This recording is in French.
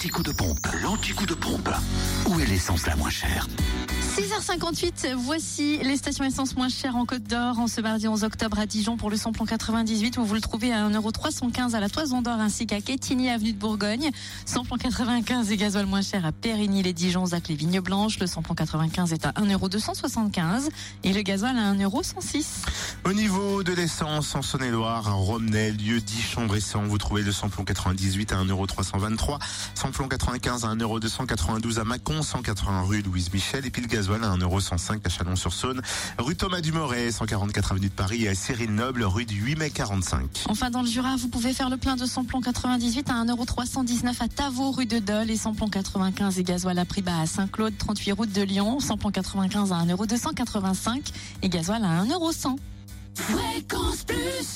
l'anti-coup de pompe. L'anti-coup de pompe. Où est l'essence la moins chère? 6h58, voici les stations essence moins chères en Côte d'Or en ce mardi 11 octobre à Dijon pour le samplon 98 où vous le trouvez à 1,315€ à la Toison d'Or ainsi qu'à Quétigny avenue de Bourgogne. Samplon 95 et gasoil moins cher à Périgny les Dijon Zac les Vignes Blanches. Le samplon 95 est à 1,275€ et le gasoil à 1,106€. Au niveau de l'essence en Saône-et-Loire, à Romney, lieu Dijon-Bressan, vous trouvez le samplon 98 à 1,323€, samplon 95 à 1,292€ à Mâcon, 180 rue Louise Michel et puis le gasoil à 1,105€ à Chalon-sur-Saône, rue Thomas Dumoret, 144 avenue de Paris et à Cyril Noble, rue du 8 mai 45. Enfin, dans le Jura, vous pouvez faire le plein de samplon 98 à 1,319€ à Tavaux, rue de Dole et samplon 95 et gasoil à prix bas à Saint-Claude, 38 route de Lyon, samplon 95 à 1,285€ et gasoil à 1,100€. Fréquence Plus